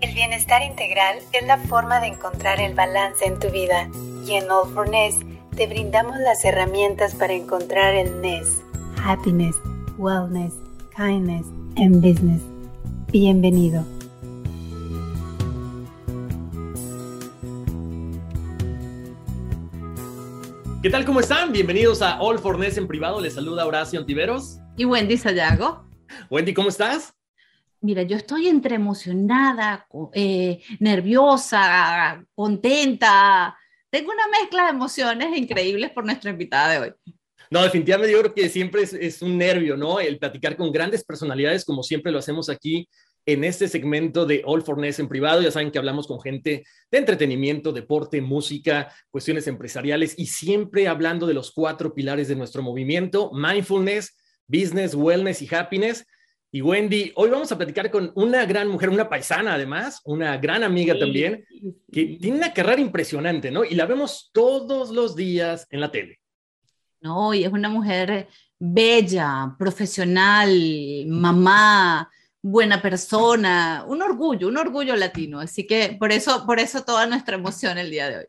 El bienestar integral es la forma de encontrar el balance en tu vida y en All for Ness te brindamos las herramientas para encontrar el Ness. Happiness, Wellness, Kindness and Business. Bienvenido. ¿Qué tal? ¿Cómo están? Bienvenidos a All for Ness en privado. Les saluda Horacio Antiveros. Y Wendy Sayago. Wendy, ¿cómo estás? Mira, yo estoy entre emocionada, eh, nerviosa, contenta. Tengo una mezcla de emociones increíbles por nuestra invitada de hoy. No, definitivamente yo creo que siempre es, un nervio, ¿no? El platicar con grandes personalidades, como siempre lo hacemos aquí en este segmento de All for Ness en privado. Ya saben que hablamos con gente de entretenimiento, deporte, música, cuestiones empresariales y siempre hablando de los cuatro pilares de nuestro movimiento, mindfulness, business, wellness y happiness y Wendy, hoy vamos a platicar con una gran mujer, una paisana además, una gran amiga también, que tiene una carrera impresionante, ¿no? Y la vemos todos los días en la tele. No, y es una mujer bella, profesional, mamá, buena persona, un orgullo, un orgullo latino. Así que por eso, por eso toda nuestra emoción el día de hoy.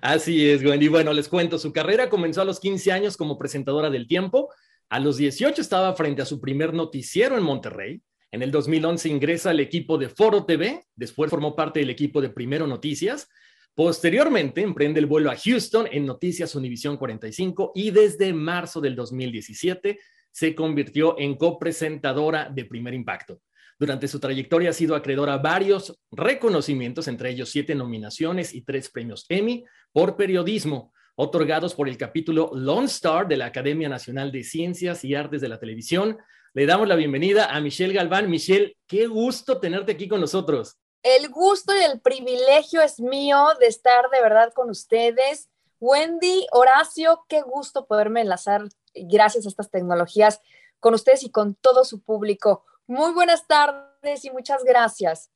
Así es, Wendy. Bueno, les cuento, su carrera comenzó a los 15 años como presentadora del tiempo a los 18 estaba frente a su primer noticiero en Monterrey. En el 2011 ingresa al equipo de Foro TV, después formó parte del equipo de Primero Noticias. Posteriormente emprende el vuelo a Houston en Noticias Univisión 45 y desde marzo del 2017 se convirtió en copresentadora de Primer Impacto. Durante su trayectoria ha sido acreedora a varios reconocimientos, entre ellos siete nominaciones y tres premios Emmy por periodismo otorgados por el capítulo Lone Star de la Academia Nacional de Ciencias y Artes de la Televisión. Le damos la bienvenida a Michelle Galván. Michelle, qué gusto tenerte aquí con nosotros. El gusto y el privilegio es mío de estar de verdad con ustedes. Wendy, Horacio, qué gusto poderme enlazar gracias a estas tecnologías con ustedes y con todo su público. Muy buenas tardes y muchas gracias.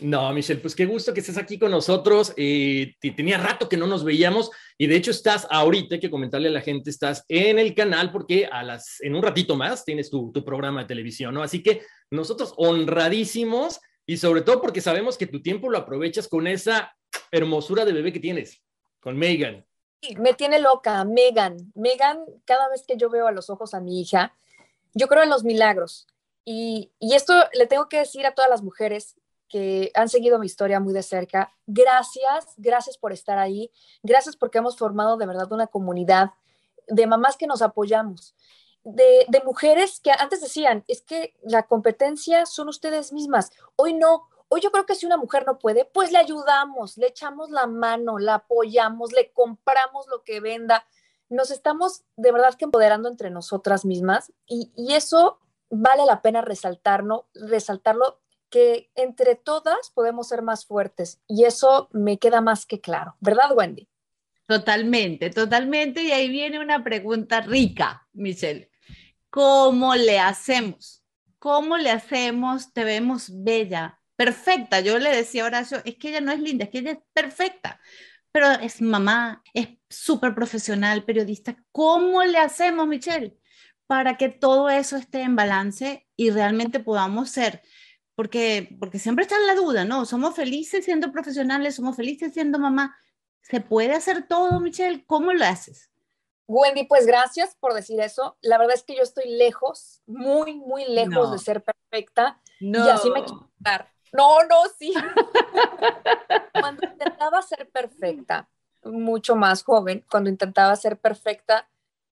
No, Michelle, pues qué gusto que estés aquí con nosotros. Eh, tenía rato que no nos veíamos y de hecho estás ahorita, hay que comentarle a la gente, estás en el canal porque a las, en un ratito más tienes tu, programa de televisión, ¿no? Así que nosotros honradísimos y sobre todo porque sabemos que tu tiempo lo aprovechas con esa hermosura de bebé que tienes, con Megan. Me tiene loca, Megan. Megan, cada vez que yo veo a los ojos a mi hija, yo creo en los milagros. Y esto le tengo que decir a todas las mujeres que han seguido mi historia muy de cerca. Gracias, gracias por estar ahí. Gracias porque hemos formado de verdad una comunidad de mamás que nos apoyamos, de, mujeres que antes decían, es que la competencia son ustedes mismas. Hoy no. Hoy yo creo que si una mujer no puede, pues le ayudamos, le echamos la mano, la apoyamos, le compramos lo que venda. Nos estamos de verdad que empoderando entre nosotras mismas y, y eso vale la pena resaltarlo, resaltarlo que entre todas podemos ser más fuertes y eso me queda más que claro, ¿verdad, Wendy? Totalmente, totalmente. Y ahí viene una pregunta rica, Michelle. ¿Cómo le hacemos? ¿Cómo le hacemos? Te vemos bella, perfecta. Yo le decía a Horacio, es que ella no es linda, es que ella es perfecta, pero es mamá, es súper profesional, periodista. ¿Cómo le hacemos, Michelle, para que todo eso esté en balance y realmente podamos ser porque, porque siempre está en la duda, ¿no? Somos felices siendo profesionales, somos felices siendo mamá. ¿Se puede hacer todo, Michelle? ¿Cómo lo haces? Wendy, pues gracias por decir eso. La verdad es que yo estoy lejos, muy, muy lejos no. de ser perfecta. No. Y así me quiero dar. No, no, sí. cuando intentaba ser perfecta, mucho más joven, cuando intentaba ser perfecta,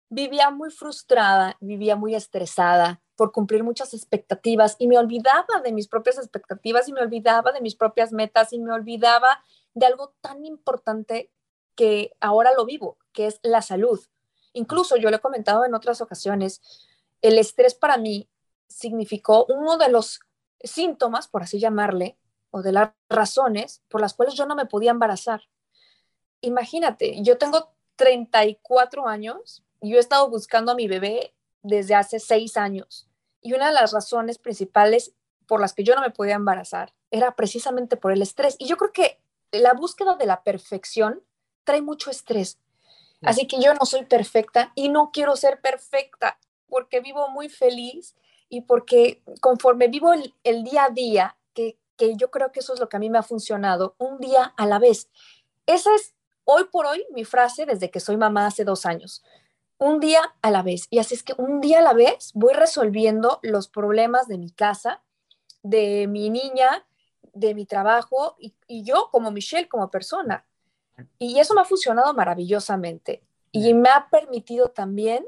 vivía muy frustrada, vivía muy estresada por cumplir muchas expectativas y me olvidaba de mis propias expectativas y me olvidaba de mis propias metas y me olvidaba de algo tan importante que ahora lo vivo, que es la salud. Incluso yo lo he comentado en otras ocasiones, el estrés para mí significó uno de los síntomas, por así llamarle, o de las razones por las cuales yo no me podía embarazar. Imagínate, yo tengo 34 años yo he estado buscando a mi bebé desde hace seis años. Y una de las razones principales por las que yo no me podía embarazar era precisamente por el estrés. Y yo creo que la búsqueda de la perfección trae mucho estrés. Así que yo no soy perfecta y no quiero ser perfecta porque vivo muy feliz y porque conforme vivo el, día a día, que, que yo creo que eso es lo que a mí me ha funcionado, un día a la vez. Esa es hoy por hoy mi frase desde que soy mamá hace dos años. Un día a la vez. Y así es que un día a la vez voy resolviendo los problemas de mi casa, de mi niña, de mi trabajo y, y yo como Michelle, como persona. Y eso me ha funcionado maravillosamente. Y me ha permitido también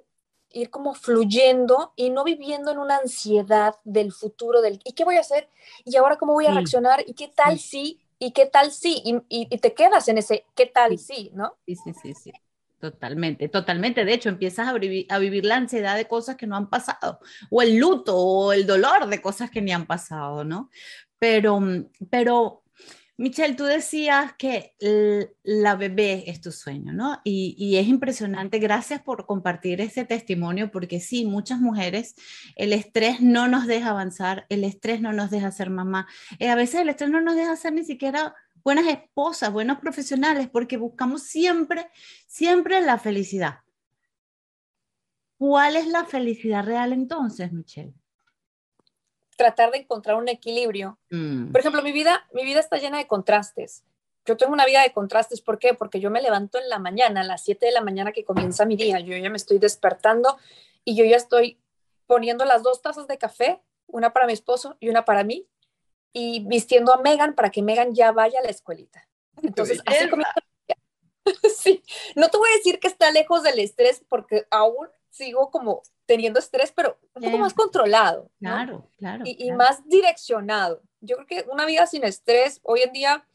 ir como fluyendo y no viviendo en una ansiedad del futuro, del ¿y qué voy a hacer? ¿Y ahora cómo voy a reaccionar? ¿Y qué tal si? ¿Y qué tal si? Y, y, te quedas en ese ¿qué tal si? ¿No? Sí, sí, sí, sí. Totalmente, totalmente. De hecho, empiezas a a vivir la ansiedad de cosas que no han pasado, o el luto, o el dolor de cosas que ni han pasado, ¿no? Pero, pero Michelle, tú decías que la bebé es tu sueño, ¿no? Y, es impresionante. Gracias por compartir ese testimonio, porque sí, muchas mujeres, el estrés no nos deja avanzar, el estrés no nos deja ser mamá. Eh, a veces el estrés no nos deja ser ni siquiera buenas esposas, buenos profesionales, porque buscamos siempre, siempre la felicidad. ¿Cuál es la felicidad real entonces, Michelle? tratar de encontrar un equilibrio. Mm. Por ejemplo, mi vida, mi vida está llena de contrastes. Yo tengo una vida de contrastes, ¿por qué? Porque yo me levanto en la mañana, a las 7 de la mañana que comienza mi día, yo ya me estoy despertando y yo ya estoy poniendo las dos tazas de café, una para mi esposo y una para mí, y vistiendo a Megan para que Megan ya vaya a la escuelita. Entonces, así comienza. sí, no te voy a decir que está lejos del estrés porque aún sigo como teniendo estrés, pero un poco más controlado. Claro, claro. Y, más direccionado. Yo creo que una vida sin estrés, hoy en día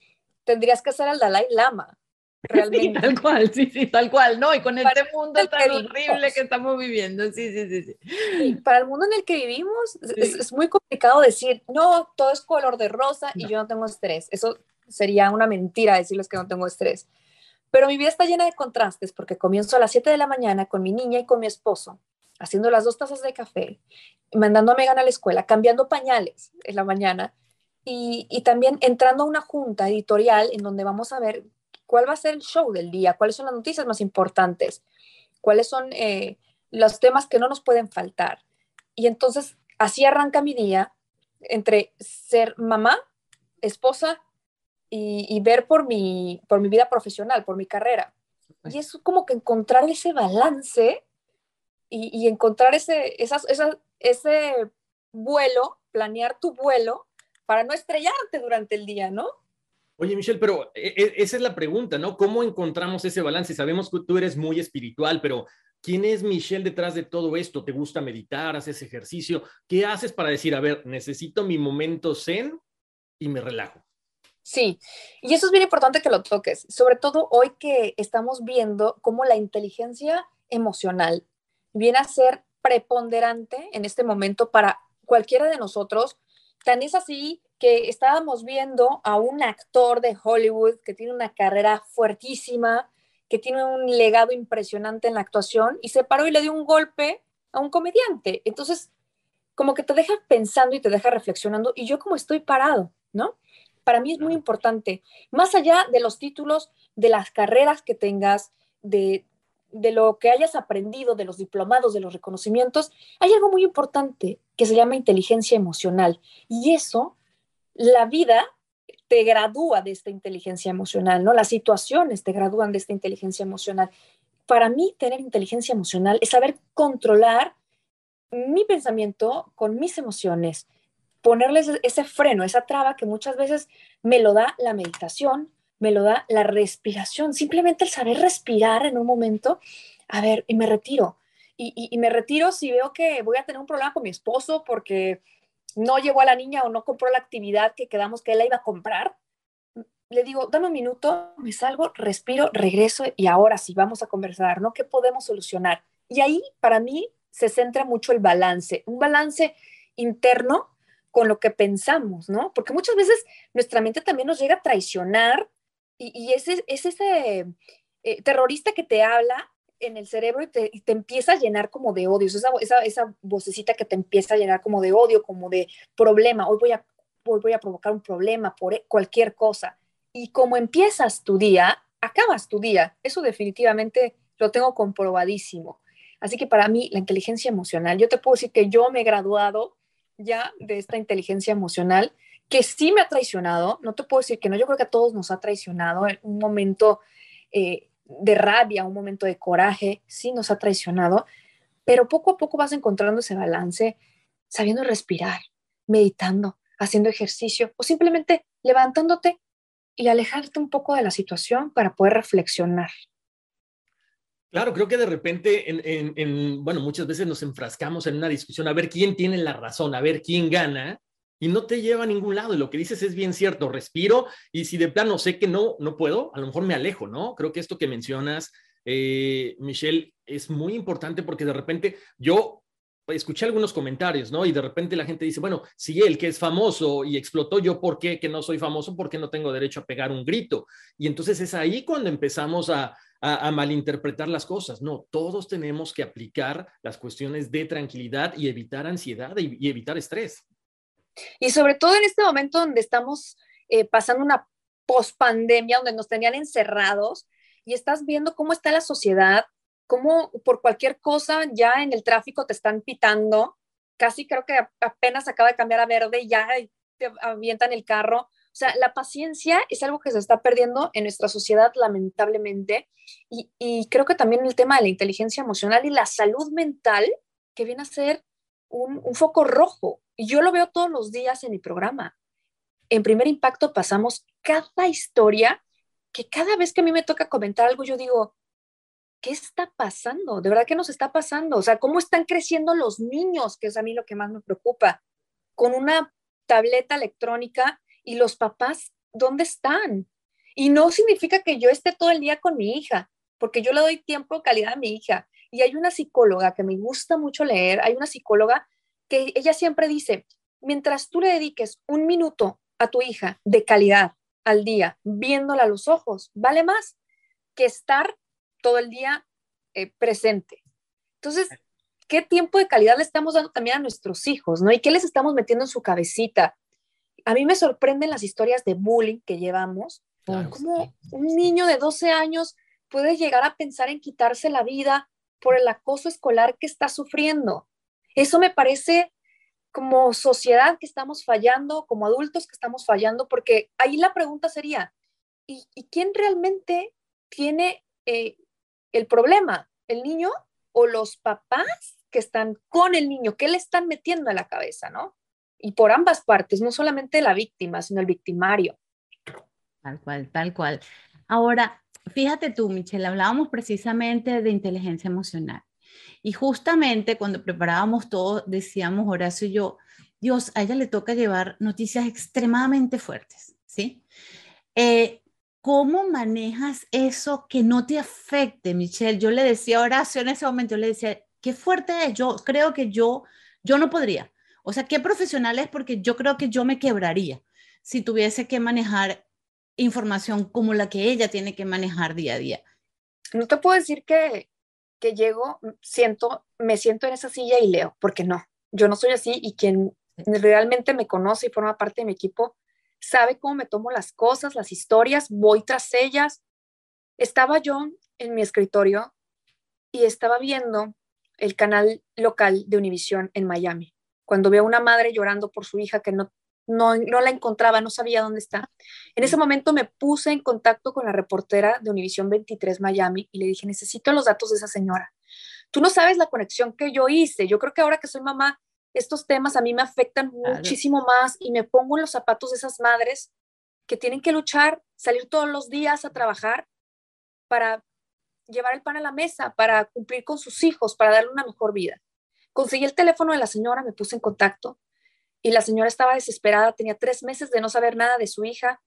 tendrías que ser el Dalai Lama. Realmente. tal cual, sí, sí, tal cual, ¿no? Y con este mundo tan horrible que estamos viviendo, sí, sí, sí, sí. Para el mundo en el que vivimos, es, es, muy complicado decir, no, todo es color de rosa y yo no tengo estrés. Eso sería una mentira decirles que no tengo estrés. Pero mi vida está llena de contrastes porque comienzo a las 7 de la mañana con mi niña y con mi esposo, haciendo las dos tazas de café, mandando a Megan a la escuela, cambiando pañales en la mañana y, también entrando a una junta editorial en donde vamos a ver cuál va a ser el show del día, cuáles son las noticias más importantes, cuáles son eh, los temas que no nos pueden faltar. Y entonces así arranca mi día entre ser mamá, esposa y, ver por mi, por mi vida profesional, por mi carrera. Y es como que encontrar ese balance y, encontrar ese, esas, ese vuelo, planear tu vuelo para no estrellarte durante el día, ¿no? Oye, Michelle, pero e, e, esa es la pregunta, ¿no? ¿Cómo encontramos ese balance? Sabemos que tú eres muy espiritual, pero ¿quién es Michelle detrás de todo esto? ¿Te gusta meditar? ¿Haces ejercicio? ¿Qué haces para decir, a ver, necesito mi momento zen y me relajo? Sí, y eso es bien importante que lo toques, sobre todo hoy que estamos viendo cómo la inteligencia emocional viene a ser preponderante en este momento para cualquiera de nosotros. Tan es así que estábamos viendo a un actor de Hollywood que tiene una carrera fuertísima, que tiene un legado impresionante en la actuación y se paró y le dio un golpe a un comediante. Entonces, como que te deja pensando y te deja reflexionando y yo como estoy parado, ¿no? para mí es muy importante, más allá de los títulos, de las carreras que tengas, de, lo que hayas aprendido, de los diplomados, de los reconocimientos, hay algo muy importante que se llama inteligencia emocional. Y eso, la vida te gradúa de esta inteligencia emocional, ¿no? Las situaciones te gradúan de esta inteligencia emocional. Para mí, tener inteligencia emocional es saber controlar mi pensamiento con mis emociones, ponerles ese freno, esa traba que muchas veces me lo da la meditación, me lo da la respiración, simplemente el saber respirar en un momento, a ver, y me retiro. Y, me retiro si veo que voy a tener un problema con mi esposo porque no llevó a la niña o no compró la actividad que quedamos que él la iba a comprar. Le digo, dame un minuto, me salgo, respiro, regreso y ahora sí vamos a conversar, ¿no? ¿Qué podemos solucionar? Y ahí para mí se centra mucho el balance, un balance interno con lo que pensamos, ¿no? Porque muchas veces nuestra mente también nos llega a traicionar y, ese, es ese eh, terrorista que te habla en el cerebro y te, empieza a llenar como de odio, esa, esa, esa, vocecita que te empieza a llenar como de odio, como de problema, hoy voy a, hoy voy a provocar un problema por e, cualquier cosa. Y como empiezas tu día, acabas tu día. Eso definitivamente lo tengo comprobadísimo. Así que para mí la inteligencia emocional, yo te puedo decir que yo me he graduado ya de esta inteligencia emocional, que sí me ha traicionado, no te puedo decir que no, yo creo que a todos nos ha traicionado en un momento eh, de rabia, un momento de coraje, sí nos ha traicionado, pero poco a poco vas encontrando ese balance, sabiendo respirar, meditando, haciendo ejercicio o simplemente levantándote y alejarte un poco de la situación para poder reflexionar. Claro, creo que de repente, en, bueno, muchas veces nos enfrascamos en una discusión a ver quién tiene la razón, a ver quién gana, y no te lleva a ningún lado. Y lo que dices es bien cierto, respiro y si de plano sé que no, no puedo, a lo mejor me alejo, ¿no? Creo que esto que mencionas, eh, Michelle, es muy importante porque de repente yo escuché algunos comentarios, ¿no? Y de repente la gente dice, bueno, si él que es famoso y explotó, yo por qué que no soy famoso, por qué no tengo derecho a pegar un grito. Y entonces es ahí cuando empezamos a, a, malinterpretar las cosas. No, todos tenemos que aplicar las cuestiones de tranquilidad y evitar ansiedad y evitar estrés. Y sobre todo en este momento donde estamos eh, pasando una pospandemia, donde nos tenían encerrados y estás viendo cómo está la sociedad, cómo por cualquier cosa ya en el tráfico te están pitando, casi creo que apenas acaba de cambiar a verde y ya te avientan el carro. O sea, la paciencia es algo que se está perdiendo en nuestra sociedad, lamentablemente. Y, y, creo que también el tema de la inteligencia emocional y la salud mental, que viene a ser un, un foco rojo yo lo veo todos los días en mi programa. En primer impacto pasamos cada historia que cada vez que a mí me toca comentar algo, yo digo, ¿qué está pasando? ¿De verdad qué nos está pasando? O sea, ¿cómo están creciendo los niños? Que es a mí lo que más me preocupa. Con una tableta electrónica y los papás, ¿dónde están? Y no significa que yo esté todo el día con mi hija, porque yo le doy tiempo, calidad a mi hija. Y hay una psicóloga que me gusta mucho leer, hay una psicóloga que ella siempre dice, mientras tú le dediques un minuto a tu hija de calidad al día, viéndola a los ojos, vale más que estar todo el día eh, presente. Entonces, ¿qué tiempo de calidad le estamos dando también a nuestros hijos, no? ¿Y qué les estamos metiendo en su cabecita? A mí me sorprenden las historias de bullying que llevamos, como un niño de 12 años puede llegar a pensar en quitarse la vida por el acoso escolar que está sufriendo. Eso me parece como sociedad que estamos fallando, como adultos que estamos fallando, porque ahí la pregunta sería, ¿y, quién realmente tiene eh, el problema? ¿El niño o los papás que están con el niño? ¿Qué le están metiendo a la cabeza, no? Y por ambas partes, no solamente la víctima, sino el victimario. Tal cual, tal cual. Ahora, fíjate tú, Michelle, hablábamos precisamente de inteligencia emocional. Y justamente cuando preparábamos todo, decíamos Horacio y yo, Dios, a ella le toca llevar noticias extremadamente fuertes, ¿sí? Eh, ¿Cómo manejas eso que no te afecte, Michelle? Yo le decía a Horacio en ese momento, yo le decía, qué fuerte es, yo creo que yo, yo no podría. O sea, qué profesional es porque yo creo que yo me quebraría si tuviese que manejar información como la que ella tiene que manejar día a día. No te puedo decir que, que llego, siento, me siento en esa silla y leo, porque no, yo no soy así y quien realmente me conoce y forma parte de mi equipo sabe cómo me tomo las cosas, las historias, voy tras ellas. Estaba yo en mi escritorio y estaba viendo el canal local de Univisión en Miami, cuando veo a una madre llorando por su hija que no no, la encontraba, no sabía dónde está. En ese momento me puse en contacto con la reportera de Univisión 23 Miami y le dije, necesito los datos de esa señora. Tú no sabes la conexión que yo hice. Yo creo que ahora que soy mamá, estos temas a mí me afectan muchísimo más y me pongo en los zapatos de esas madres que tienen que luchar salir todos los días a trabajar para llevar el pan a la mesa, para cumplir con sus hijos, para darle una mejor vida. Conseguí el teléfono de la señora, me puse en contacto y la señora estaba desesperada, tenía tres meses de no saber nada de su hija.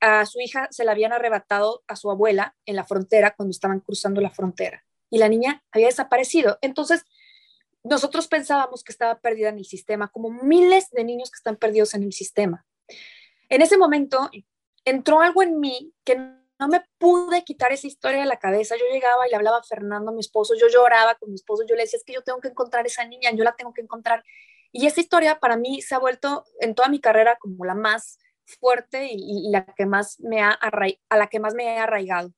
A su hija se la habían arrebatado a su abuela en la frontera cuando estaban cruzando la frontera y la niña había desaparecido. Entonces, nosotros pensábamos que estaba perdida en el sistema, como miles de niños que están perdidos en el sistema. En ese momento entró algo en mí que no me pude quitar esa historia de la cabeza. Yo llegaba y le hablaba a Fernando, a mi esposo, yo lloraba con mi esposo, yo le decía, es que yo tengo que encontrar esa niña, yo la tengo que encontrar. Y esa historia para mí se ha vuelto en toda mi carrera como la más fuerte y, la que más me ha a la que más me he arraigado.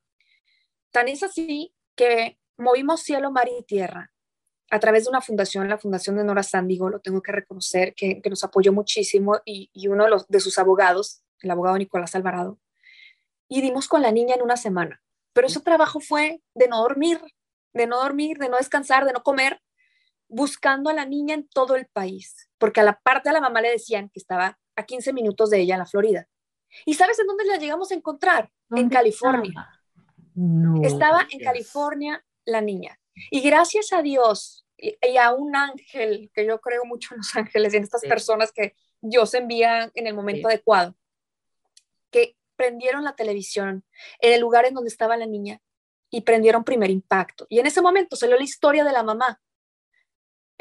Tan es así que movimos cielo, mar y tierra a través de una fundación, la Fundación de Nora Sándigo, lo tengo que reconocer, que, nos apoyó muchísimo y, uno de, de sus abogados, el abogado Nicolás Alvarado, y dimos con la niña en una semana. Pero ese trabajo fue de no dormir, de no dormir, de no descansar, de no comer, buscando a la niña en todo el país, porque a la parte de la mamá le decían que estaba a 15 minutos de ella en la Florida. ¿Y sabes en dónde la llegamos a encontrar? En California. Estaba en California la niña. Y gracias a Dios y, a un ángel, que yo creo mucho en los ángeles y en estas personas que Dios envía en el momento adecuado, que prendieron la televisión en el lugar en donde estaba la niña y prendieron primer impacto. Y en ese momento salió la historia de la mamá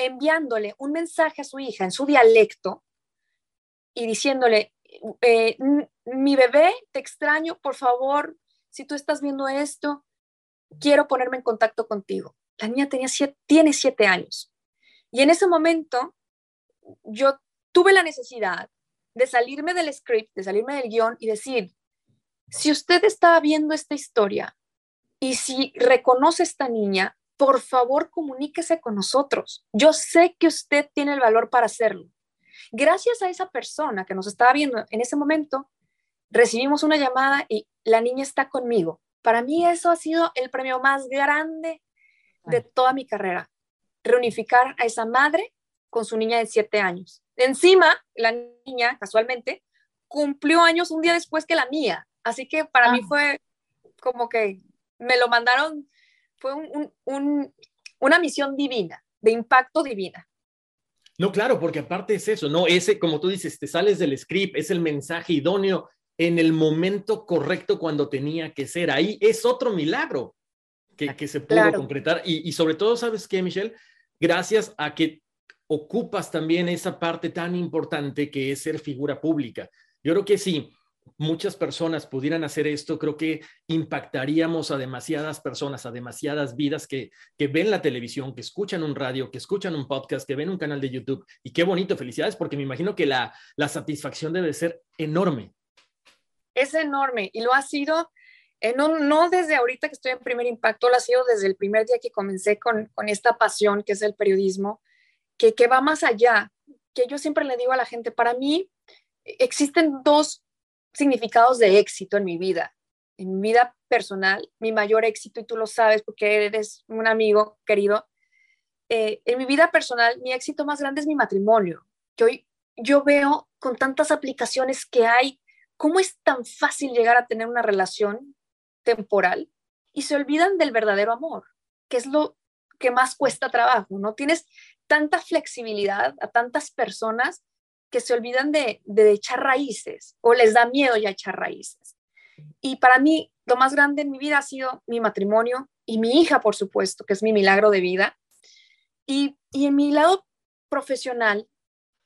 enviándole un mensaje a su hija en su dialecto y diciéndole, eh, mi bebé, te extraño, por favor, si tú estás viendo esto, quiero ponerme en contacto contigo. La niña tenía tiene siete años. Y en ese momento yo tuve la necesidad de salirme del script, de salirme del guion y decir, si usted está viendo esta historia y si reconoce a esta niña, por favor comuníquese con nosotros. Yo sé que usted tiene el valor para hacerlo. Gracias a esa persona que nos estaba viendo en ese momento, recibimos una llamada y la niña está conmigo. Para mí eso ha sido el premio más grande de toda mi carrera. Reunificar a esa madre con su niña de siete años. Encima, la niña, casualmente, cumplió años un día después que la mía. Así que para mí ah. fue como que me lo mandaron, fue una misión divina, de impacto divina. No, claro, porque aparte es eso, ¿no? Ese, como tú dices, te sales del script, es el mensaje idóneo en el momento correcto cuando tenía que ser. Ahí es otro milagro que, que se pudo concretar. Y, y, sobre todo, ¿sabes qué, Michelle? Gracias a que ocupas también esa parte tan importante que es ser figura pública. Yo creo que sí, muchas personas pudieran hacer esto, creo que impactaríamos a demasiadas personas, a demasiadas vidas que, que ven la televisión, que escuchan un radio, que escuchan un podcast, que ven un canal de YouTube. Y qué bonito, felicidades, porque me imagino que la, la satisfacción debe ser enorme es enorme y lo ha sido, no, no desde ahorita que estoy en primer impacto, lo ha sido desde el primer día que comencé con, esta pasión que es el periodismo, que, que va más allá, que yo siempre le digo a la gente, para mí existen dos significados de éxito en mi vida. En mi vida personal, mi mayor éxito, y tú lo sabes porque eres un amigo querido, eh, en mi vida personal, mi éxito más grande es mi matrimonio, que hoy yo veo con tantas aplicaciones que hay ¿Cómo es tan fácil llegar a tener una relación temporal y se olvidan del verdadero amor, que es lo que más cuesta trabajo? ¿No tienes tanta flexibilidad a tantas personas que se olvidan de, echar raíces o les da miedo ya echar raíces? Y para mí, lo más grande en mi vida ha sido mi matrimonio y mi hija, por supuesto, que es mi milagro de vida. Y, y en mi lado profesional,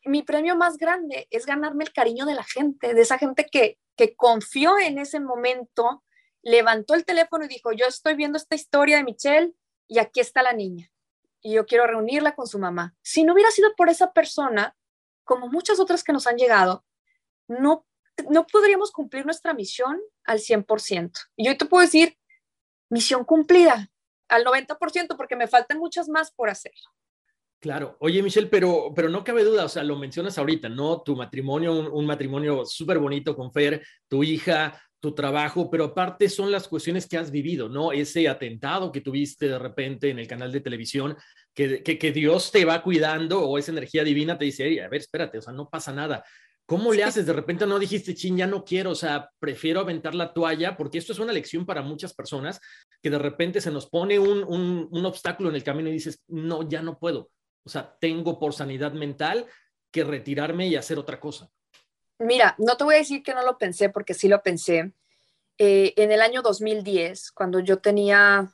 mi premio más grande es ganarme el cariño de la gente, de esa gente que, que confió en ese momento, levantó el teléfono y dijo, yo estoy viendo esta historia de Michelle y aquí está la niña y yo quiero reunirla con su mamá. Si no hubiera sido por esa persona, como muchas otras que nos han llegado, no, no podríamos cumplir nuestra misión al 100%. Y yo te puedo decir, misión cumplida al 90% porque me faltan muchas más por hacer. Claro. Oye, Michelle, pero, pero no cabe duda, o sea, lo mencionas ahorita, ¿no? Tu matrimonio, un, matrimonio súper bonito con Fer, tu hija, tu trabajo, pero aparte son las cuestiones que has vivido, ¿no? Ese atentado que tuviste de repente en el canal de televisión, que, que, Dios te va cuidando o esa energía divina te dice, a ver, espérate, o sea, no pasa nada. ¿Cómo le haces? De repente no dijiste, chin, ya no quiero, o sea, prefiero aventar la toalla, porque esto es una lección para muchas personas que de repente se nos pone un, un, un obstáculo en el camino y dices, no, ya no puedo. O sea, tengo por sanidad mental que retirarme y hacer otra cosa. Mira, no te voy a decir que no lo pensé, porque sí lo pensé. Eh, en el año 2010, cuando yo tenía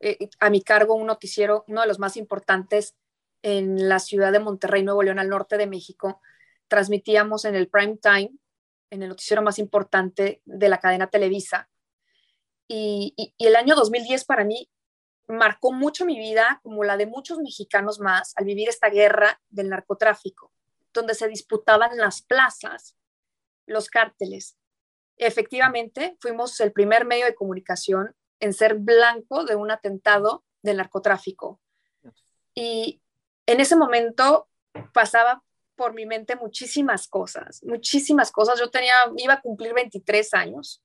eh, a mi cargo un noticiero, uno de los más importantes en la ciudad de Monterrey, Nuevo León, al norte de México, transmitíamos en el prime time, en el noticiero más importante de la cadena Televisa. Y, el año 2010 para mí marcó mucho mi vida, como la de muchos mexicanos más, al vivir esta guerra del narcotráfico, donde se disputaban las plazas, los cárteles. Efectivamente, fuimos el primer medio de comunicación en ser blanco de un atentado del narcotráfico. Y en ese momento pasaba por mi mente muchísimas cosas, muchísimas cosas. Yo tenía, iba a cumplir 23 años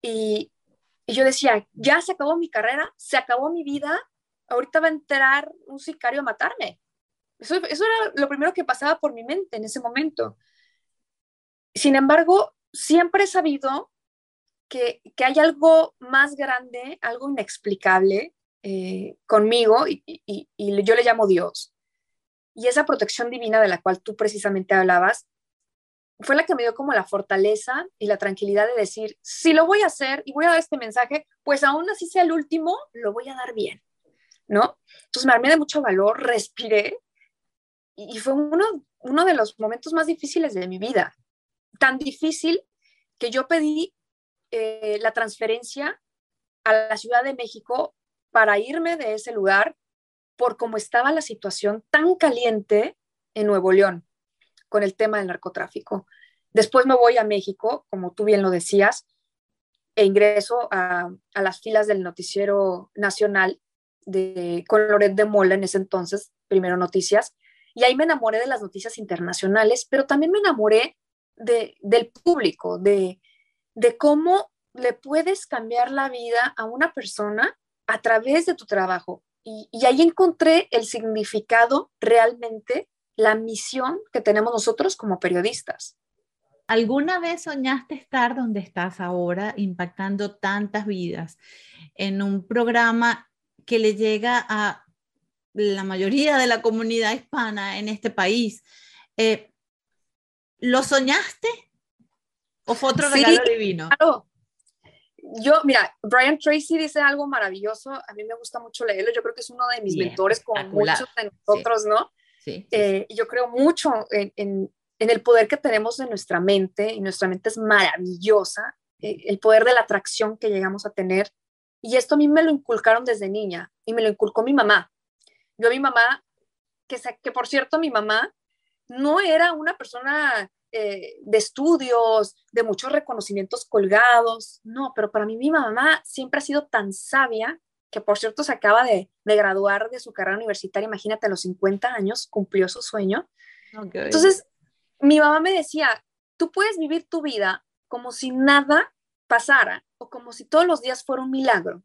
y, yo decía, ya se acabó mi carrera, se acabó mi vida, ahorita va a entrar un sicario a matarme. Eso, eso era lo primero que pasaba por mi mente en ese momento. Sin embargo, siempre he sabido que, que hay algo más grande, algo inexplicable eh, conmigo y, y, yo le llamo Dios y esa protección divina de la cual tú precisamente hablabas, fue la que me dio como la fortaleza y la tranquilidad de decir, si lo voy a hacer y voy a dar este mensaje, pues aún así sea el último, lo voy a dar bien, ¿no? Entonces me armé de mucho valor, respiré y fue uno, uno de los momentos más difíciles de mi vida. Tan difícil que yo pedí eh, la transferencia a la Ciudad de México para irme de ese lugar por cómo estaba la situación tan caliente en Nuevo León con el tema del narcotráfico. Después me voy a México, como tú bien lo decías, e ingreso a, las filas del noticiero nacional de, con Loret de Mola en ese entonces, primero noticias, y ahí me enamoré de las noticias internacionales, pero también me enamoré de, del público, de, de cómo le puedes cambiar la vida a una persona a través de tu trabajo. Y, ahí encontré el significado realmente, la misión que tenemos nosotros como periodistas. ¿Alguna vez soñaste estar donde estás ahora, impactando tantas vidas, en un programa que le llega a la mayoría de la comunidad hispana en este país? Eh, ¿Lo soñaste? ¿O fue otro regalo divino? Claro, yo, mira, Brian Tracy dice algo maravilloso, a mí me gusta mucho leerlo, yo creo que es uno de mis mentores con muchos de nosotros, ¿no? Sí. Eh, yo creo mucho en, en, el poder que tenemos en nuestra mente, y nuestra mente es maravillosa, eh, el poder de la atracción que llegamos a tener. Y esto a mí me lo inculcaron desde niña, y me lo inculcó mi mamá. Yo a mi mamá, que, que por cierto, mi mamá no era una persona eh, de estudios, de muchos reconocimientos colgados. No, pero para mí mi mamá siempre ha sido tan sabia, que por cierto se acaba de, graduar de su carrera universitaria, imagínate, a los 50 años cumplió su sueño. Entonces, mi mamá me decía, tú puedes vivir tu vida como si nada pasara o como si todos los días fuera un milagro.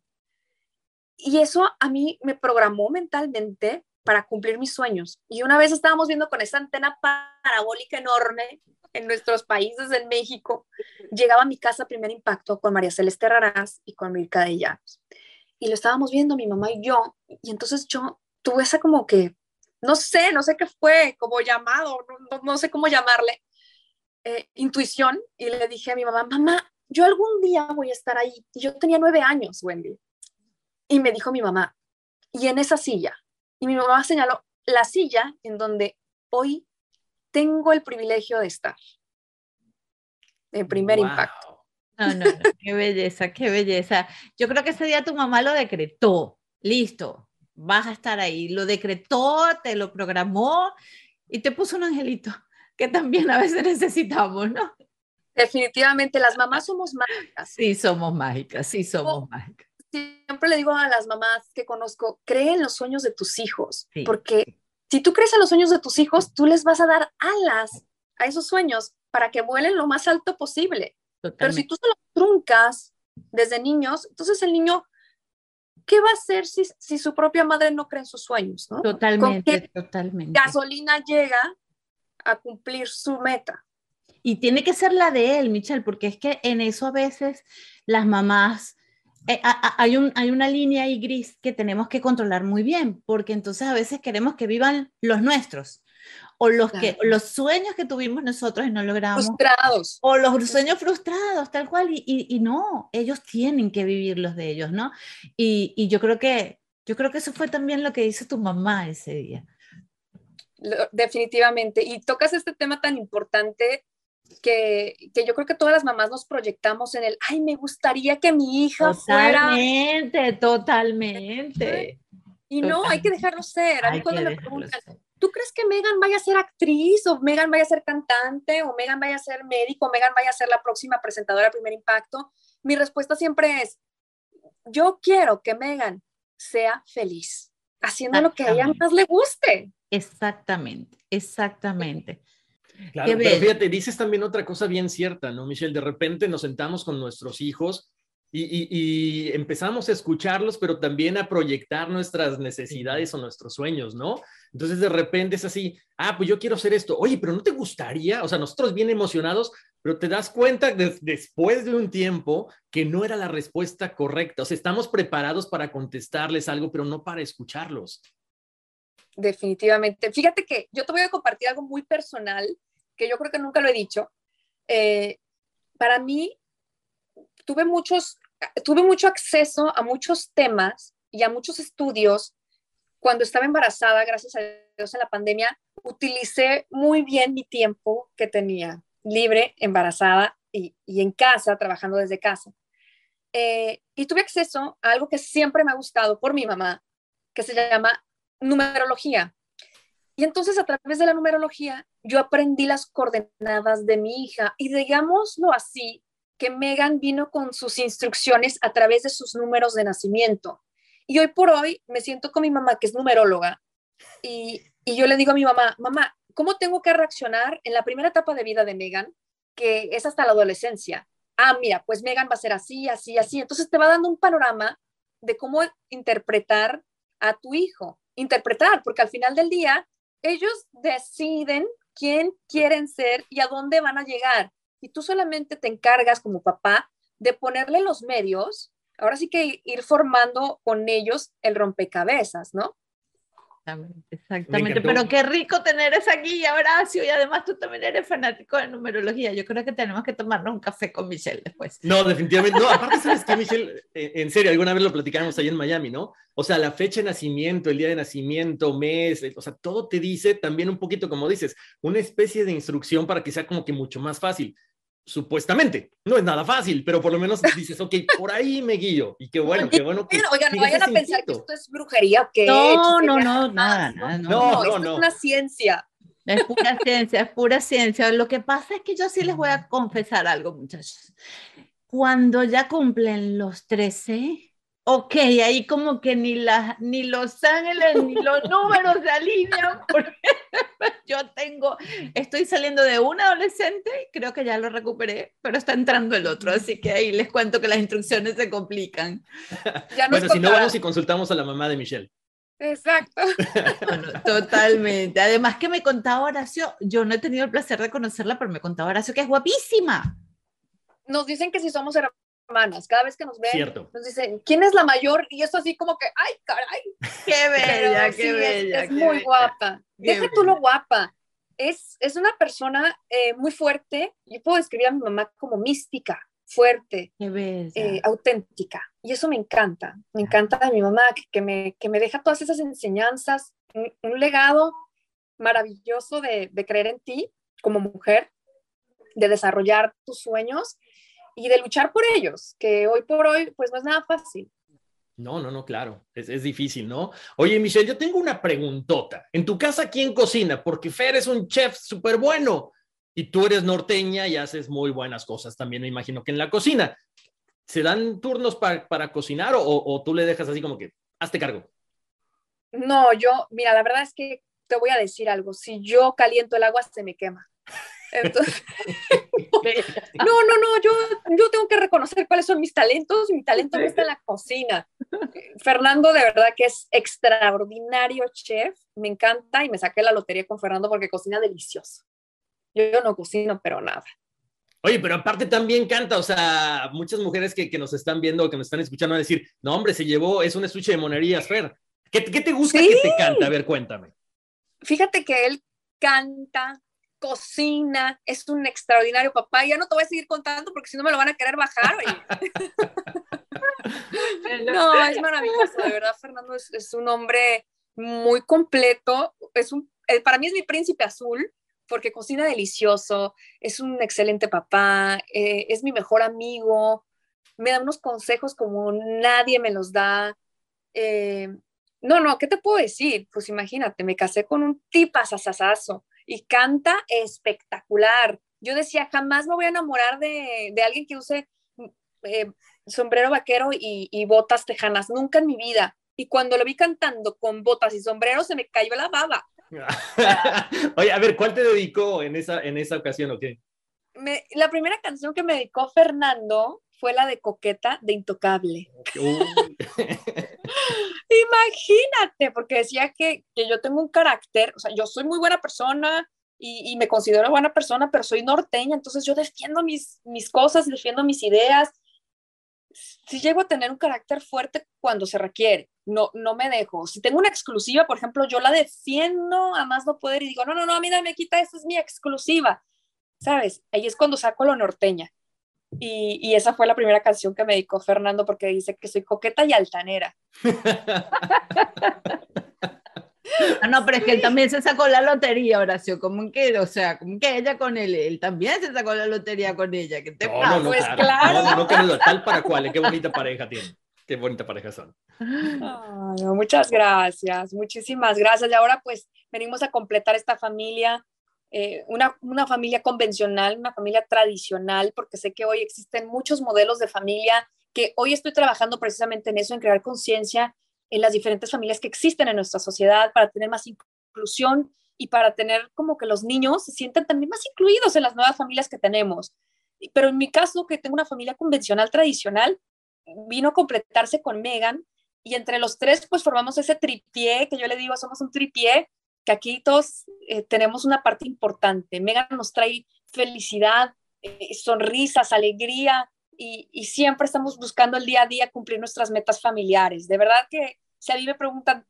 Y eso a mí me programó mentalmente para cumplir mis sueños. Y una vez estábamos viendo con esa antena parabólica enorme en nuestros países en México, llegaba a mi casa Primer Impacto con María Celeste Raraz y con Mirka de Llanos. Y lo estábamos viendo mi mamá y yo, y entonces yo tuve esa como que, no sé, no sé qué fue, como llamado, no, sé cómo llamarle, eh, intuición, y le dije a mi mamá, mamá, yo algún día voy a estar ahí. Y yo tenía nueve años, Wendy. Y me dijo mi mamá, y en esa silla. Y mi mamá señaló la silla en donde hoy tengo el privilegio de estar. El primer impacto. No, no, no, qué belleza, qué belleza. Yo creo que ese día tu mamá lo decretó, listo, vas a estar ahí. Lo decretó, te lo programó y te puso un angelito, que también a veces necesitamos, ¿no? Definitivamente, las mamás somos mágicas. Sí, somos mágicas, sí, somos mágicas. Siempre le digo a las mamás que conozco, cree en los sueños de tus hijos, porque si tú crees en los sueños de tus hijos, tú les vas a dar alas a esos sueños para que vuelen lo más alto posible. Pero si tú se los truncas desde niños, entonces el niño, ¿qué va a hacer si, si su propia madre no cree en sus sueños? ¿no? Totalmente, totalmente. Gasolina llega a cumplir su meta. Y tiene que ser la de él, Michelle, porque es que en eso a veces las mamás, hay, un, hay una línea ahí gris que tenemos que controlar muy bien, porque entonces a veces queremos que vivan los nuestros o los que los sueños que tuvimos nosotros y no logramos frustrados. o los sueños frustrados tal cual y, y, no ellos tienen que vivir los de ellos no y, y, yo creo que yo creo que eso fue también lo que hizo tu mamá ese día. Definitivamente. Y tocas este tema tan importante que, que, yo creo que todas las mamás nos proyectamos en el, ay, me gustaría que mi hija totalmente, fuera. Totalmente, Y no, hay que dejarlo ser. A mí cuando me preguntan, ¿tú crees que Megan vaya a ser actriz o Megan vaya a ser cantante o Megan vaya a ser médico o Megan vaya a ser la próxima presentadora de Primer Impacto? Mi respuesta siempre es, yo quiero que Megan sea feliz, haciendo lo que a ella más le guste. Exactamente, exactamente. Claro, pero fíjate, dices también otra cosa bien cierta, ¿no, Michelle? De repente nos sentamos con nuestros hijos y, empezamos a escucharlos, pero también a proyectar nuestras necesidades o nuestros sueños, ¿no? Entonces de repente es así, ah, pues yo quiero hacer esto, oye, pero ¿no te gustaría? O sea, nosotros bien emocionados, pero te das cuenta después de un tiempo que no era la respuesta correcta. O sea, estamos preparados para contestarles algo, pero no para escucharlos. Definitivamente. Fíjate que yo te voy a compartir algo muy personal que yo creo que nunca lo he dicho. Eh, para mí, tuve, muchos, tuve mucho acceso a muchos temas y a muchos estudios cuando estaba embarazada, gracias a Dios en la pandemia, utilicé muy bien mi tiempo que tenía libre, embarazada y, en casa, trabajando desde casa. Eh, y tuve acceso a algo que siempre me ha gustado por mi mamá, que se llama numerología. Y entonces a través de la numerología yo aprendí las coordenadas de mi hija y digámoslo así, que Megan vino con sus instrucciones a través de sus números de nacimiento. Y hoy por hoy me siento con mi mamá, que es numeróloga, y, y yo le digo a mi mamá, mamá, ¿cómo tengo que reaccionar en la primera etapa de vida de Megan, que es hasta la adolescencia? Ah, mira, pues Megan va a ser así, así, así. Entonces te va dando un panorama de cómo interpretar a tu hijo. Interpretar, porque al final del día ellos deciden quién quieren ser y a dónde van a llegar y tú solamente te encargas como papá de ponerle los medios, ahora sí que ir formando con ellos el rompecabezas, ¿no? Exactamente, pero qué rico tener esa guía, Horacio, y además tú también eres fanático de numerología. Yo creo que tenemos que tomarnos un café con Michelle después. No, definitivamente, no, aparte, ¿sabes qué, Michelle? Eh, en serio, alguna vez lo platicamos ahí en Miami, ¿no? O sea, la fecha de nacimiento, el día de nacimiento, mes, eh, o sea, todo te dice también un poquito, como dices, una especie de instrucción para que sea como que mucho más fácil supuestamente. No es nada fácil, pero por lo menos dices, ok, por ahí me guío. Y qué bueno, qué bueno que. oigan, no vayan a pensar que esto es brujería. Que no, no, no, nada, nada. No, no, no, esto es una ciencia. Es pura ciencia, es pura ciencia. Lo que pasa es que yo sí les voy a confesar algo, muchachos. Cuando ya cumplen los 13, ok, ahí como que ni, la, ni los ángeles ni los números se alinean, porque yo tengo, estoy saliendo de un adolescente, creo que ya lo recuperé, pero está entrando el otro, así que ahí les cuento que las instrucciones se complican. bueno, si no vamos y consultamos a la mamá de Michelle. Exacto. totalmente. Además que me contaba Horacio, yo no he tenido el placer de conocerla, pero me contaba Horacio que es guapísima. Nos dicen que si somos hermanas. Cada vez que nos ven, nos dicen, ¿quién es la mayor? Y eso así como que, ¡ay, caray! ¡Qué bella, qué bella! Es, muy guapa. Deja tú lo guapa. Es, es una persona eh, muy fuerte. Yo puedo describir a mi mamá como mística, fuerte, eh, auténtica. Y eso me encanta. Me encanta de mi mamá, que, me, que me deja todas esas enseñanzas, un, legado maravilloso de, de creer en ti como mujer, de desarrollar tus sueños y de luchar por ellos, que hoy por hoy pues no es nada fácil. No, no, no, claro, es, es, difícil, ¿no? Oye, Michelle, yo tengo una preguntota. En tu casa, ¿quién cocina? Porque Fer es un chef súper bueno y tú eres norteña y haces muy buenas cosas también, me imagino que en la cocina. ¿Se dan turnos para, para cocinar o, o, tú le dejas así como que, hazte cargo? No, yo, mira, la verdad es que te voy a decir algo. Si yo caliento el agua, se me quema. Entonces, no, no, no, yo, yo tengo que reconocer cuáles son mis talentos. Mi talento no está en la cocina. Fernando, de verdad que es extraordinario chef. Me encanta y me saqué la lotería con Fernando porque cocina delicioso. Yo no cocino, pero nada. Oye, pero aparte también canta, o sea, muchas mujeres que, que nos están viendo, que nos están escuchando, van a decir, no, hombre, se llevó, es un estuche de monerías, Fer. ¿Qué, qué te gusta que te canta? A ver, cuéntame. Fíjate que él canta, cocina, es un extraordinario papá. Ya no te voy a seguir contando porque si no me lo van a querer bajar. no, es maravilloso, de verdad, Fernando es, es un hombre muy completo. Es un, eh, para mí es mi príncipe azul porque cocina delicioso, es un excelente papá, eh, es mi mejor amigo, me da unos consejos como nadie me los da. Eh, no, no, ¿qué te puedo decir? Pues imagínate, me casé con un tipazazazazo y canta espectacular. Yo decía, jamás me voy a enamorar de, de alguien que use eh, sombrero vaquero y, y, botas tejanas, nunca en mi vida. Y cuando lo vi cantando con botas y sombrero, se me cayó la baba. Oye, a ver, ¿cuál te dedicó en esa, en esa ocasión o qué? Me, la primera canción que me dedicó Fernando fue la de Coqueta de Intocable. Imagínate, porque decía que, que, yo tengo un carácter, o sea, yo soy muy buena persona y, y, me considero buena persona, pero soy norteña, entonces yo defiendo mis, mis cosas, defiendo mis ideas. Si llego a tener un carácter fuerte cuando se requiere, no, no me dejo. Si tengo una exclusiva, por ejemplo, yo la defiendo a más no poder y digo, no, no, no, a mí no me quita, esa es mi exclusiva. ¿Sabes? Ahí es cuando saco lo norteña. Y, y, esa fue la primera canción que me dedicó Fernando porque dice que soy coqueta y altanera. ah, no, pero es que él también se sacó la lotería, Horacio, como que, o sea, como que ella con él, él también se sacó la lotería con ella, ¿qué te no, pasa? No, no, Pues claro. claro. No, no, no, tal para cual, qué bonita pareja tiene. Qué bonita pareja son. Ay, no, muchas gracias, muchísimas gracias. Y ahora pues venimos a completar esta familia eh, una, una, familia convencional, una familia tradicional, porque sé que hoy existen muchos modelos de familia, que hoy estoy trabajando precisamente en eso, en crear conciencia en las diferentes familias que existen en nuestra sociedad para tener más inclusión y para tener como que los niños se sientan también más incluidos en las nuevas familias que tenemos. Pero en mi caso, que tengo una familia convencional tradicional, vino a completarse con Megan y entre los tres pues formamos ese tripié, que yo le digo, somos un tripié que aquí todos eh, tenemos una parte importante. Megan nos trae felicidad, eh, sonrisas, alegría y, siempre estamos buscando el día a día cumplir nuestras metas familiares. De verdad que si a mí me preguntan,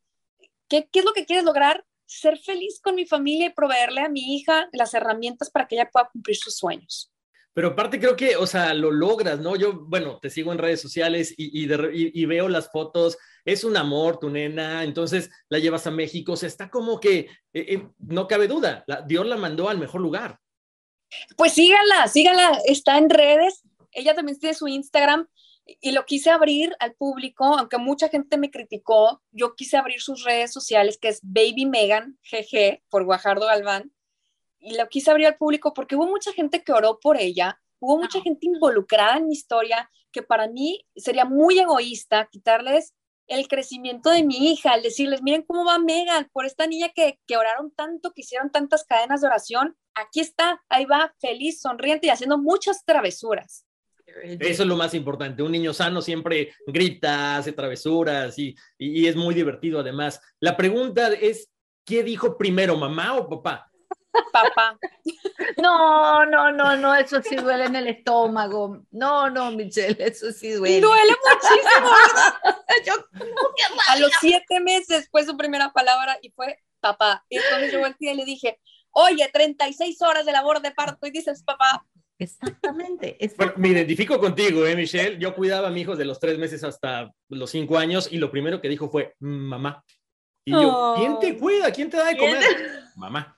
¿qué, ¿qué es lo que quieres lograr? Ser feliz con mi familia y proveerle a mi hija las herramientas para que ella pueda cumplir sus sueños. Pero aparte creo que, o sea, lo logras, ¿no? Yo, bueno, te sigo en redes sociales y veo las fotos, es un amor tu nena, entonces la llevas a México, o sea, está como que, eh, eh, no cabe duda, la, Dios la mandó al mejor lugar. Pues síganla, síganla, está en redes, ella también tiene su Instagram y lo quise abrir al público, aunque mucha gente me criticó, yo quise abrir sus redes sociales, que es Baby Megan, GG, por Guajardo Galván, y lo quise abrir al público porque hubo mucha gente que oró por ella, hubo mucha gente involucrada en mi historia, que para mí sería muy egoísta quitarles el crecimiento de mi hija, al decirles, miren cómo va Megan, por esta niña que, que oraron tanto, que hicieron tantas cadenas de oración, aquí está, ahí va, feliz, sonriente y haciendo muchas travesuras. Eso es lo más importante. Un niño sano siempre grita, hace travesuras y, y, es muy divertido además. La pregunta es, ¿qué dijo primero, mamá o papá? Papá. No, no, no, no, eso sí duele en el estómago. No, no, Michelle, eso sí duele. Duele muchísimo, ¿verdad? Yo, a los siete meses fue su primera palabra y fue papá. Y entonces yo volteé y le dije, oye, 36 horas de labor de parto y dices papá. Exactamente, exactamente. Bueno, me identifico contigo, ¿eh, Michelle? Yo cuidaba a mi hijo de los tres meses hasta los cinco años y lo primero que dijo fue, mamá. Y yo, oh. ¿quién te cuida? ¿Quién te da de comer? Mamá.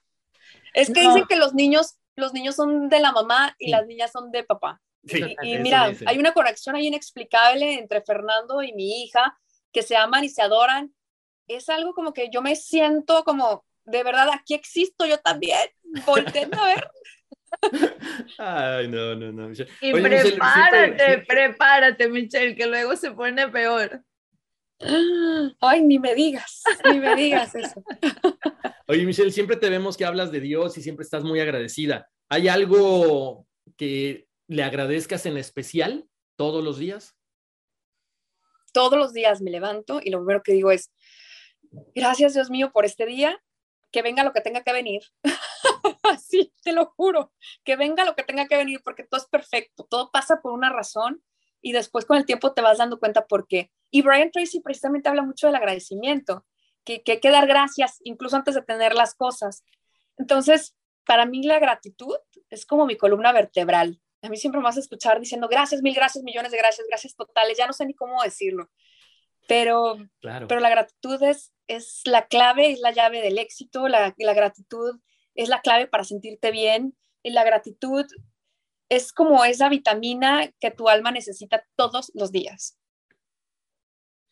Es que no. dicen que los niños, los niños son de la mamá y sí. las niñas son de papá. Sí, y, y mira, hay una conexión ahí inexplicable entre Fernando y mi hija, que se aman y se adoran. Es algo como que yo me siento como, de verdad, aquí existo yo también. Volten a ver. Ay, no, no, no. Michelle. Y Oye, prepárate, Michelle, prepárate, Michelle, que luego se pone peor. Ay, ni me digas, ni me digas eso. Oye, Michelle, siempre te vemos que hablas de Dios y siempre estás muy agradecida. ¿Hay algo que le agradezcas en especial todos los días? Todos los días me levanto y lo primero que digo es, gracias Dios mío por este día, que venga lo que tenga que venir. sí, te lo juro, que venga lo que tenga que venir, porque todo es perfecto, todo pasa por una razón y después con el tiempo te vas dando cuenta por qué. Y Brian Tracy precisamente habla mucho del agradecimiento, que, que hay que dar gracias incluso antes de tener las cosas. Entonces, para mí la gratitud es como mi columna vertebral. A mí siempre me vas a escuchar diciendo gracias, mil gracias, millones de gracias, gracias totales, ya no sé ni cómo decirlo. Pero, pero la gratitud es, es la clave, es la llave del éxito, la, la gratitud es la clave para sentirte bien y la gratitud es como esa vitamina que tu alma necesita todos los días.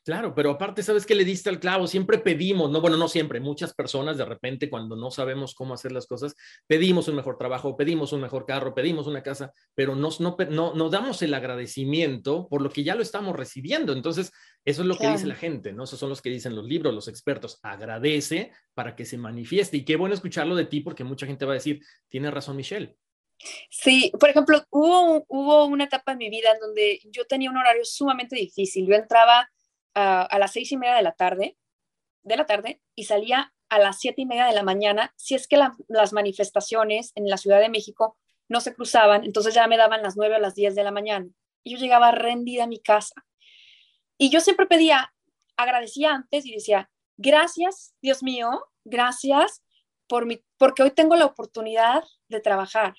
Claro, pero aparte, ¿sabes qué le diste al clavo? Siempre pedimos, no, bueno, no siempre, muchas personas de repente cuando no sabemos cómo hacer las cosas, pedimos un mejor trabajo, pedimos un mejor carro, pedimos una casa, pero no, no, no damos el agradecimiento por lo que ya lo estamos recibiendo. Entonces, eso es lo que dice la gente, ¿no? Esos son los que dicen los libros, los expertos. Agradece para que se manifieste. Y qué bueno escucharlo de ti porque mucha gente va a decir, tiene razón Michelle. Sí, por ejemplo, hubo, hubo una etapa en mi vida en donde yo tenía un horario sumamente difícil. Yo entraba a, las seis y media de la tarde, de la tarde, y salía a las siete y media de la mañana, si es que las manifestaciones en la Ciudad de México no se cruzaban, entonces ya me daban las nueve o las diez de la mañana. Y yo llegaba rendida a mi casa. Y yo siempre pedía, agradecía antes y decía, gracias, Dios mío, gracias por mi, porque hoy tengo la oportunidad de trabajar.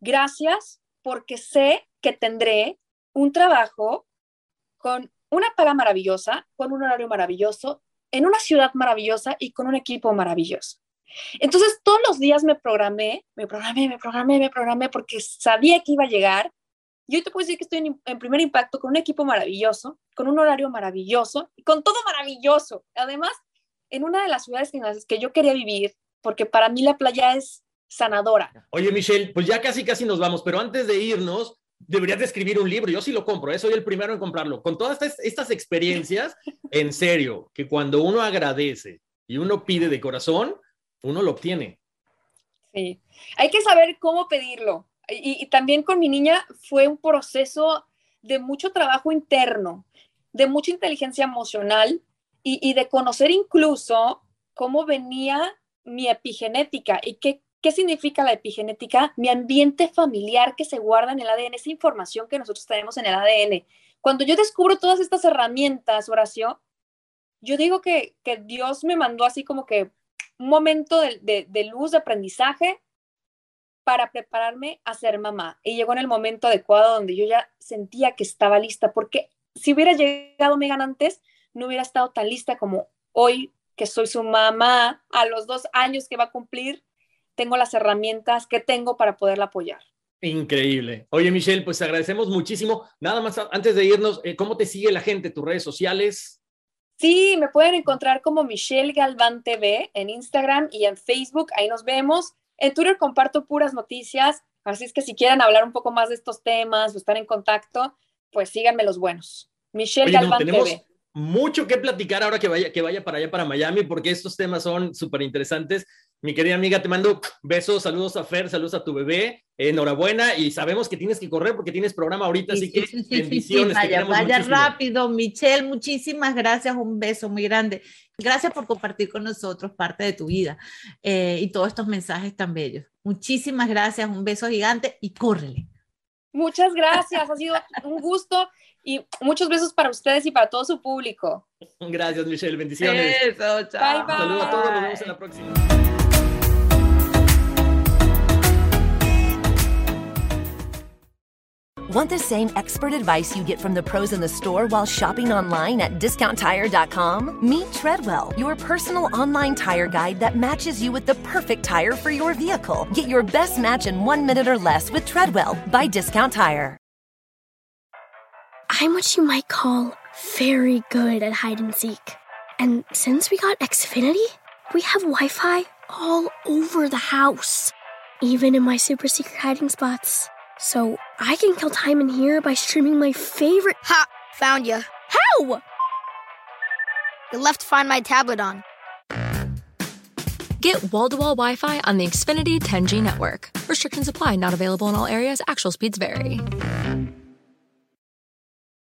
Gracias porque sé que tendré un trabajo con una paga maravillosa, con un horario maravilloso, en una ciudad maravillosa y con un equipo maravilloso. Entonces, todos los días me programé, me programé, me programé, me programé porque sabía que iba a llegar. Y hoy te puedo decir que estoy en, primer impacto con un equipo maravilloso, con un horario maravilloso y con todo maravilloso. Además, en una de las ciudades que yo quería vivir, porque para mí la playa es sanadora. Oye, Michelle, pues ya casi, casi nos vamos, pero antes de irnos, deberías de escribir un libro. Yo sí lo compro, ¿eh? soy el primero en comprarlo. Con todas estas, experiencias, en serio, que cuando uno agradece y uno pide de corazón, uno lo obtiene. Sí, hay que saber cómo pedirlo. Y, también con mi niña fue un proceso de mucho trabajo interno, de mucha inteligencia emocional y, y de conocer incluso cómo venía mi epigenética y qué ¿Qué significa la epigenética? Mi ambiente familiar que se guarda en el ADN, esa información que nosotros tenemos en el ADN. Cuando yo descubro todas estas herramientas, Horacio, yo digo que, Dios me mandó así como que un momento de, luz, de aprendizaje para prepararme a ser mamá. Y llegó en el momento adecuado donde yo ya sentía que estaba lista, porque si hubiera llegado Megan antes, no hubiera estado tan lista como hoy que soy su mamá a los dos años que va a cumplir tengo las herramientas que tengo para poderla apoyar. Increíble. Oye, Michelle, pues agradecemos muchísimo. Nada más antes de irnos, eh, ¿cómo te sigue la gente? ¿Tus redes sociales? Sí, me pueden encontrar como Michelle Galván TV en Instagram y en Facebook. Ahí nos vemos. En Twitter comparto puras noticias. Así es que si quieren hablar un poco más de estos temas o estar en contacto, pues síganme los buenos. Michelle Galván TV mucho que platicar ahora que vaya, que vaya para allá, para Miami, porque estos temas son súper interesantes. Mi querida amiga, te mando besos, saludos a Fer, saludos a tu bebé, enhorabuena y sabemos que tienes que correr porque tienes programa ahorita, así que bendiciones. vaya, vaya rápido, Michelle, muchísimas gracias, un beso muy grande. Gracias por compartir con nosotros parte de tu vida eh, y todos estos mensajes tan bellos. Muchísimas gracias, un beso gigante y córrele. Muchas gracias, ha sido un gusto y muchos besos para ustedes y para todo su público. Gracias, Michelle. Bendiciones. Eso, chao. Bye, Saludos a todos. Nos vemos en la próxima. Want the same expert advice you get from the pros in the store while shopping online at discounttire.com? Meet Treadwell, your personal online tire guide that matches you with the perfect tire for your vehicle. Get your best match in one minute or less with Treadwell by Discount Tire. I'm what you might call very good at hide and seek. And since we got Xfinity, we have Wi Fi all over the house, even in my super secret hiding spots. So I can kill time in here by streaming my favorite. Ha! Found you. How? You left Find My tablet on. Get wall to wall Wi Fi on the Xfinity 10G network. Restrictions apply, not available in all areas, actual speeds vary.